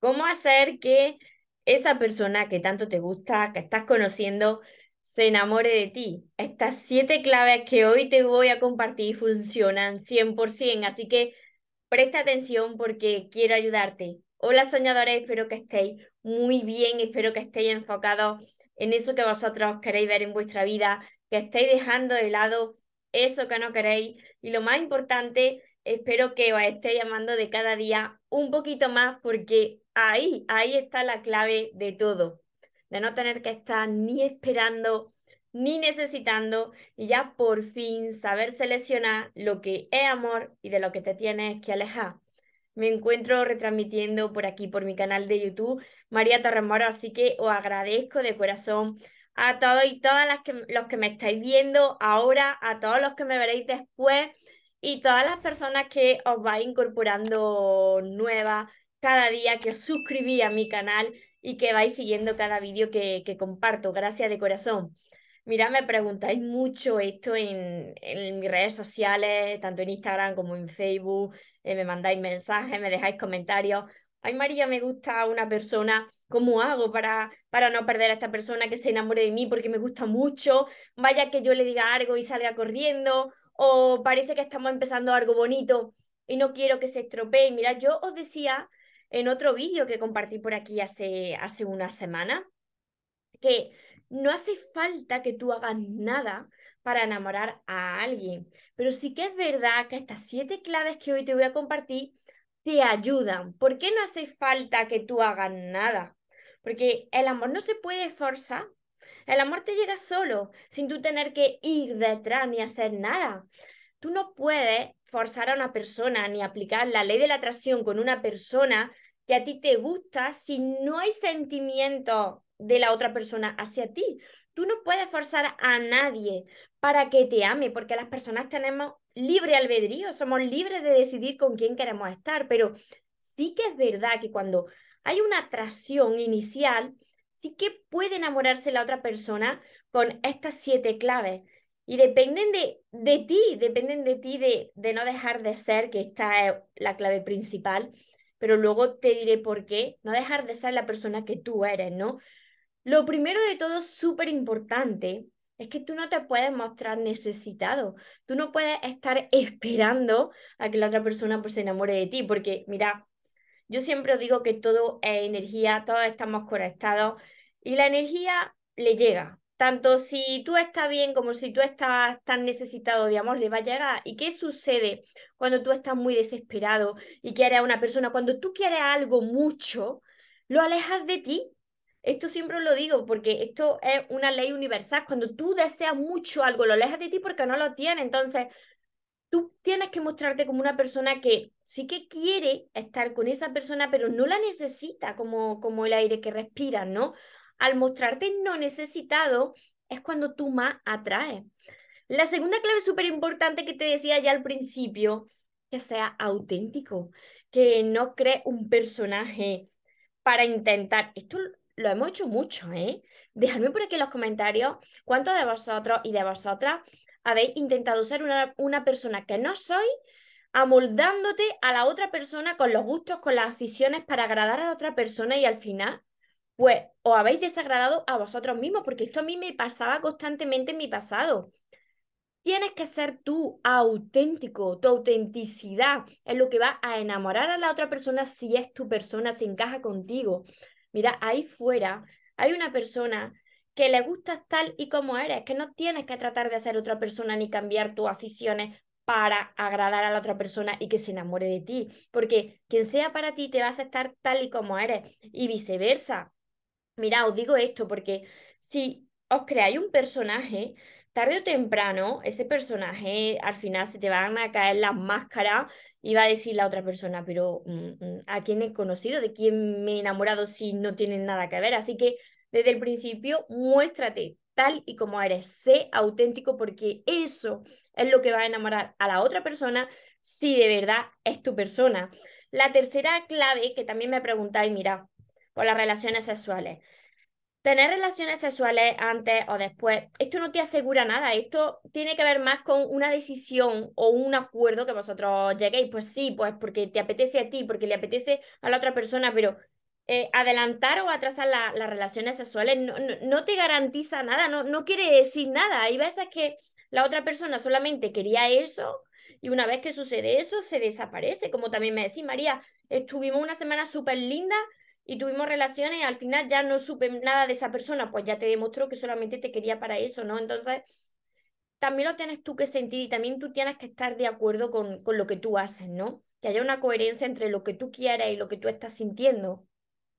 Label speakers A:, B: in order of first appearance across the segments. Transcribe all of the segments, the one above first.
A: ¿Cómo hacer que esa persona que tanto te gusta, que estás conociendo, se enamore de ti? Estas siete claves que hoy te voy a compartir funcionan 100%, así que presta atención porque quiero ayudarte. Hola soñadores, espero que estéis muy bien, espero que estéis enfocados en eso que vosotros queréis ver en vuestra vida, que estéis dejando de lado eso que no queréis y lo más importante, espero que os esté llamando de cada día un poquito más porque ahí, ahí está la clave de todo, de no tener que estar ni esperando ni necesitando y ya por fin saber seleccionar lo que es amor y de lo que te tienes que alejar. Me encuentro retransmitiendo por aquí, por mi canal de YouTube, María Torremoro, así que os agradezco de corazón a todos y todas las que, los que me estáis viendo ahora, a todos los que me veréis después y todas las personas que os vais incorporando nuevas cada día, que os suscribís a mi canal y que vais siguiendo cada vídeo que, que comparto. Gracias de corazón. Mira, me preguntáis mucho esto en, en, mis redes sociales, tanto en Instagram como en Facebook, eh, me mandáis mensajes, me dejáis comentarios. Ay, María, me gusta una persona ¿Cómo hago para, para no perder a esta persona que se enamore de mí porque me gusta mucho? Vaya que yo le diga algo y salga corriendo, o parece que estamos empezando algo bonito y no quiero que se estropee. Mira, yo os decía en otro vídeo que compartí por aquí hace, hace una semana que no hace falta que tú hagas nada para enamorar a alguien, pero sí que es verdad que estas siete claves que hoy te voy a compartir te ayudan. ¿Por qué no hace falta que tú hagas nada? Porque el amor no se puede forzar. El amor te llega solo, sin tú tener que ir detrás ni hacer nada. Tú no puedes forzar a una persona ni aplicar la ley de la atracción con una persona que a ti te gusta si no hay sentimiento de la otra persona hacia ti. Tú no puedes forzar a nadie para que te ame, porque las personas tenemos libre albedrío, somos libres de decidir con quién queremos estar, pero sí que es verdad que cuando hay una atracción inicial, sí que puede enamorarse la otra persona con estas siete claves. Y dependen de, de ti, dependen de ti de, de no dejar de ser, que esta es la clave principal, pero luego te diré por qué, no dejar de ser la persona que tú eres, ¿no? Lo primero de todo, súper importante, es que tú no te puedes mostrar necesitado. Tú no puedes estar esperando a que la otra persona pues, se enamore de ti, porque mira, yo siempre digo que todo es energía, todos estamos conectados y la energía le llega. Tanto si tú estás bien como si tú estás tan necesitado de amor, le va a llegar. ¿Y qué sucede cuando tú estás muy desesperado y quieres a una persona? Cuando tú quieres algo mucho, lo alejas de ti. Esto siempre lo digo porque esto es una ley universal. Cuando tú deseas mucho algo, lo alejas de ti porque no lo tienes. Entonces, tú tienes que mostrarte como una persona que sí que quiere estar con esa persona, pero no la necesita como, como el aire que respira, ¿no? Al mostrarte no necesitado es cuando tú más atraes. La segunda clave súper importante que te decía ya al principio, que sea auténtico, que no crees un personaje para intentar. Esto lo hemos hecho mucho, ¿eh? Dejadme por aquí en los comentarios cuántos de vosotros y de vosotras habéis intentado ser una, una persona que no soy, amoldándote a la otra persona con los gustos, con las aficiones para agradar a la otra persona y al final, pues os habéis desagradado a vosotros mismos, porque esto a mí me pasaba constantemente en mi pasado. Tienes que ser tú auténtico, tu autenticidad es lo que va a enamorar a la otra persona si es tu persona, si encaja contigo. Mira, ahí fuera hay una persona que le gustas tal y como eres, que no tienes que tratar de ser otra persona ni cambiar tus aficiones para agradar a la otra persona y que se enamore de ti, porque quien sea para ti te va a aceptar tal y como eres y viceversa. Mira, os digo esto porque si os creáis un personaje, tarde o temprano ese personaje al final se te van a caer las máscaras y va a decir la otra persona, pero mm, mm, ¿a quién he conocido? ¿De quién me he enamorado si no tienen nada que ver? Así que desde el principio, muéstrate tal y como eres, sé auténtico porque eso es lo que va a enamorar a la otra persona si de verdad es tu persona. La tercera clave que también me preguntáis, mira, por las relaciones sexuales. Tener relaciones sexuales antes o después, esto no te asegura nada, esto tiene que ver más con una decisión o un acuerdo que vosotros lleguéis, pues sí, pues porque te apetece a ti, porque le apetece a la otra persona, pero eh, adelantar o atrasar las relaciones sexuales no, no, te garantiza nada, no, no quiere decir nada. Hay veces que la otra persona solamente quería eso y una vez que sucede eso se desaparece, como también me decís, María, estuvimos una semana súper linda y tuvimos relaciones y al final ya no supe nada de esa persona, pues ya te demostró que solamente te quería para eso, ¿no? Entonces, también lo tienes tú que sentir y también tú tienes que estar de acuerdo con, con lo que tú haces, ¿no? Que haya una coherencia entre lo que tú quieres y lo que tú estás sintiendo.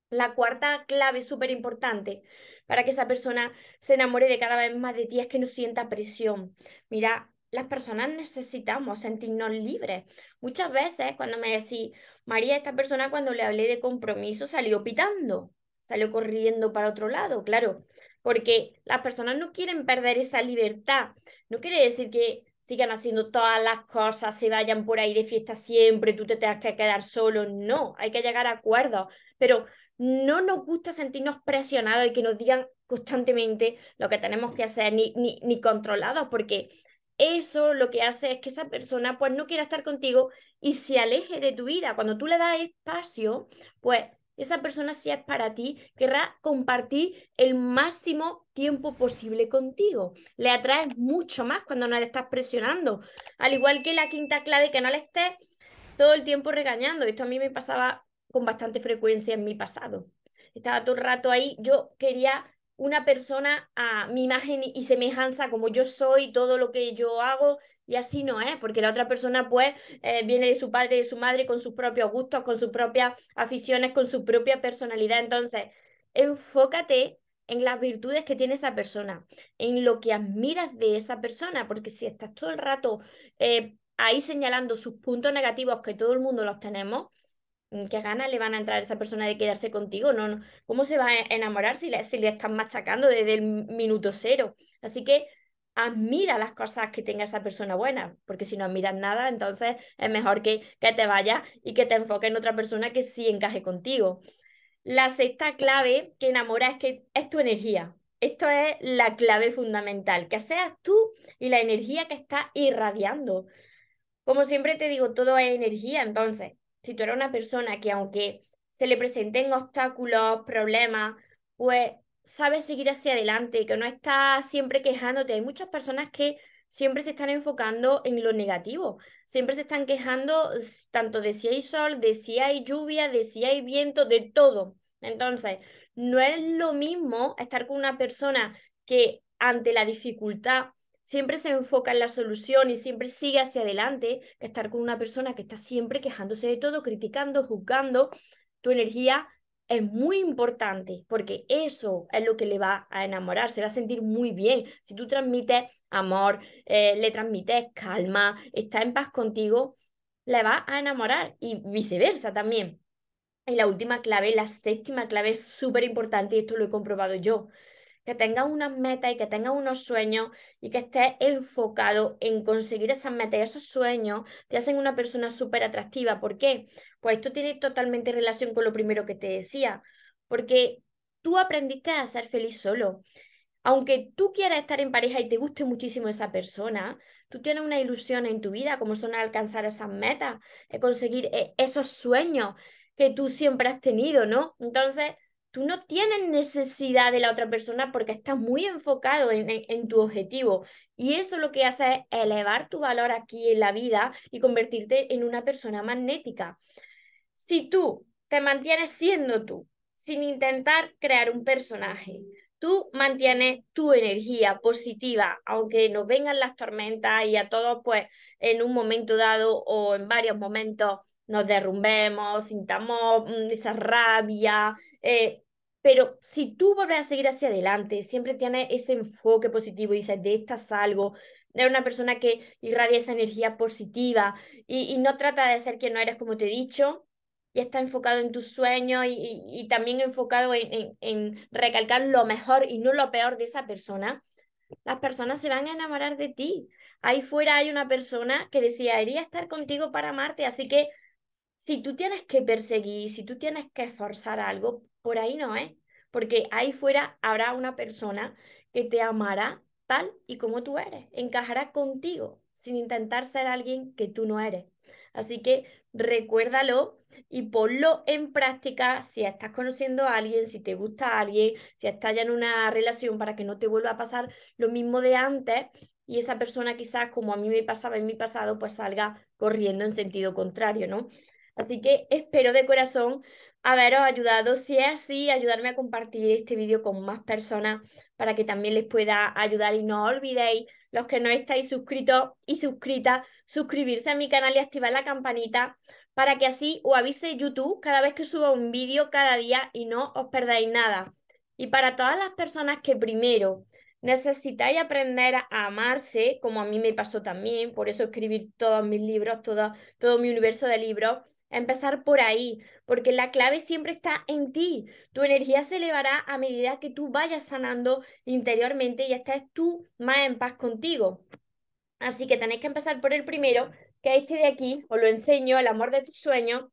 A: La cuarta clave súper importante para que esa persona se enamore de cada vez más de ti es que no sienta presión. Mira, las personas necesitamos sentirnos libres. Muchas veces cuando me decís, María, esta persona cuando le hablé de compromiso salió pitando, salió corriendo para otro lado, claro, porque las personas no quieren perder esa libertad. No quiere decir que sigan haciendo todas las cosas, se vayan por ahí de fiesta siempre, tú te tengas que quedar solo. No, hay que llegar a acuerdos, pero no nos gusta sentirnos presionados y que nos digan constantemente lo que tenemos que hacer, ni, ni, ni controlados, porque eso lo que hace es que esa persona pues no quiera estar contigo y se aleje de tu vida. Cuando tú le das espacio, pues esa persona si es para ti, querrá compartir el máximo tiempo posible contigo. Le atraes mucho más cuando no le estás presionando. Al igual que la quinta clave, que no le estés todo el tiempo regañando. Esto a mí me pasaba con bastante frecuencia en mi pasado. Estaba todo el rato ahí, yo quería una persona a mi imagen y semejanza como yo soy, todo lo que yo hago, y así no es, porque la otra persona pues eh, viene de su padre de su madre con sus propios gustos, con sus propias aficiones, con su propia personalidad. Entonces, enfócate en las virtudes que tiene esa persona, en lo que admiras de esa persona, porque si estás todo el rato eh, ahí señalando sus puntos negativos, que todo el mundo los tenemos, ¿Qué ganas le van a entrar a esa persona de quedarse contigo? No, no. ¿Cómo se va a enamorar si le, si le están machacando desde el minuto cero? Así que admira las cosas que tenga esa persona buena, porque si no admiras nada, entonces es mejor que, que te vayas y que te enfoques en otra persona que sí encaje contigo. La sexta clave que enamora es que es tu energía. Esto es la clave fundamental, que seas tú y la energía que está irradiando. Como siempre te digo, todo es energía, entonces si tú eres una persona que aunque se le presenten obstáculos, problemas, pues sabes seguir hacia adelante, que no está siempre quejándote. Hay muchas personas que siempre se están enfocando en lo negativo, siempre se están quejando tanto de si hay sol, de si hay lluvia, de si hay viento, de todo. Entonces, no es lo mismo estar con una persona que ante la dificultad siempre se enfoca en la solución y siempre sigue hacia adelante, estar con una persona que está siempre quejándose de todo, criticando, juzgando, tu energía es muy importante porque eso es lo que le va a enamorar, se va a sentir muy bien. Si tú transmites amor, eh, le transmites calma, está en paz contigo, le va a enamorar y viceversa también. Y la última clave, la séptima clave es súper importante y esto lo he comprobado yo que tengas unas metas y que tengas unos sueños y que estés enfocado en conseguir esas metas y esos sueños, te hacen una persona súper atractiva. ¿Por qué? Pues esto tiene totalmente relación con lo primero que te decía, porque tú aprendiste a ser feliz solo. Aunque tú quieras estar en pareja y te guste muchísimo esa persona, tú tienes una ilusión en tu vida, como son alcanzar esas metas, conseguir eh, esos sueños que tú siempre has tenido, ¿no? Entonces, tú no tienes necesidad de la otra persona porque estás muy enfocado en, tu objetivo. Y eso lo que hace es elevar tu valor aquí en la vida y convertirte en una persona magnética. Si tú te mantienes siendo tú, sin intentar crear un personaje, tú mantienes tu energía positiva, aunque nos vengan las tormentas y a todos, pues, en un momento dado o en varios momentos nos derrumbemos, sintamos mm, esa rabia, eh, pero si tú vuelves a seguir hacia adelante, siempre tienes ese enfoque positivo y dices, de esta salgo, de una persona que irradia esa energía positiva y, no trata de ser quien no eres, como te he dicho, y está enfocado en tus sueños y, también enfocado en, en, recalcar lo mejor y no lo peor de esa persona, las personas se van a enamorar de ti. Ahí fuera hay una persona que desearía estar contigo para amarte, así que si tú tienes que perseguir, si tú tienes que esforzar algo, por ahí no es, porque ahí fuera habrá una persona que te amará tal y como tú eres, encajará contigo, sin intentar ser alguien que tú no eres. Así que recuérdalo y ponlo en práctica si estás conociendo a alguien, si te gusta alguien, si estás ya en una relación para que no te vuelva a pasar lo mismo de antes y esa persona quizás como a mí me pasaba en mi pasado pues salga corriendo en sentido contrario, ¿no? Así que espero de corazón haberos ayudado. Si es así, ayudarme a compartir este vídeo con más personas para que también les pueda ayudar y no olvidéis los que no estáis suscritos y suscritas, suscribirse a mi canal y activar la campanita para que así os avise YouTube cada vez que suba un vídeo cada día y no os perdáis nada. Y para todas las personas que primero necesitáis aprender a amarse, como a mí me pasó también, por eso escribir todos mis libros, todo, todo mi universo de libros, empezar por ahí, porque la clave siempre está en ti. Tu energía se elevará a medida que tú vayas sanando interiormente y estés tú más en paz contigo. Así que tenéis que empezar por el primero, que es este de aquí, os lo enseño, el amor de tus sueños,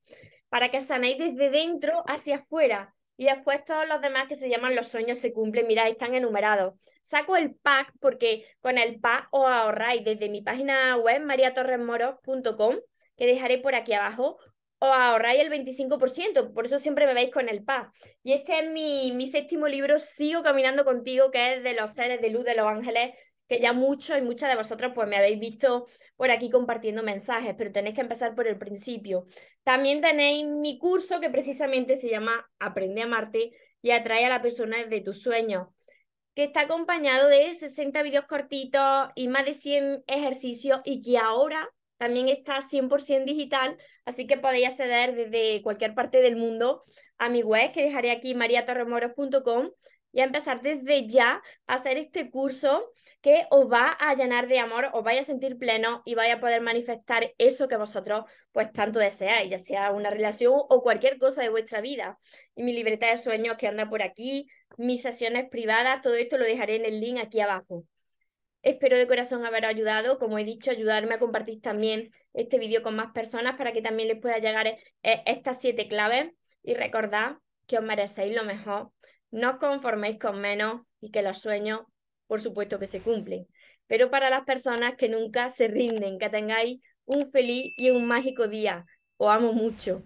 A: para que sanéis desde dentro hacia afuera. Y después todos los demás que se llaman los sueños se cumplen, mira, están enumerados. Saco el pack porque con el pack os ahorráis desde mi página web mariatorresmoros.com, que dejaré por aquí abajo, os ahorráis el 25%, por eso siempre me veis con el PA. Y este es mi, mi séptimo libro, Sigo Caminando Contigo, que es de los seres de luz de los ángeles, que ya muchos y muchas de vosotros pues me habéis visto por aquí compartiendo mensajes, pero tenéis que empezar por el principio. También tenéis mi curso que precisamente se llama Aprende a amarte y atrae a la persona de tus sueños, que está acompañado de 60 vídeos cortitos y más de 100 ejercicios y que ahora también está 100% digital, así que podéis acceder desde cualquier parte del mundo a mi web, que dejaré aquí mariatorremoros.com y a empezar desde ya a hacer este curso que os va a llenar de amor, os vaya a sentir pleno y vaya a poder manifestar eso que vosotros pues tanto deseáis, ya sea una relación o cualquier cosa de vuestra vida. Y mi libreta de sueños que anda por aquí, mis sesiones privadas, todo esto lo dejaré en el link aquí abajo. Espero de corazón haber ayudado, como he dicho, ayudarme a compartir también este vídeo con más personas para que también les pueda llegar eh, estas siete claves y recordad que os merecéis lo mejor, no os conforméis con menos y que los sueños, por supuesto que se cumplen. Pero para las personas que nunca se rinden, que tengáis un feliz y un mágico día. Os amo mucho.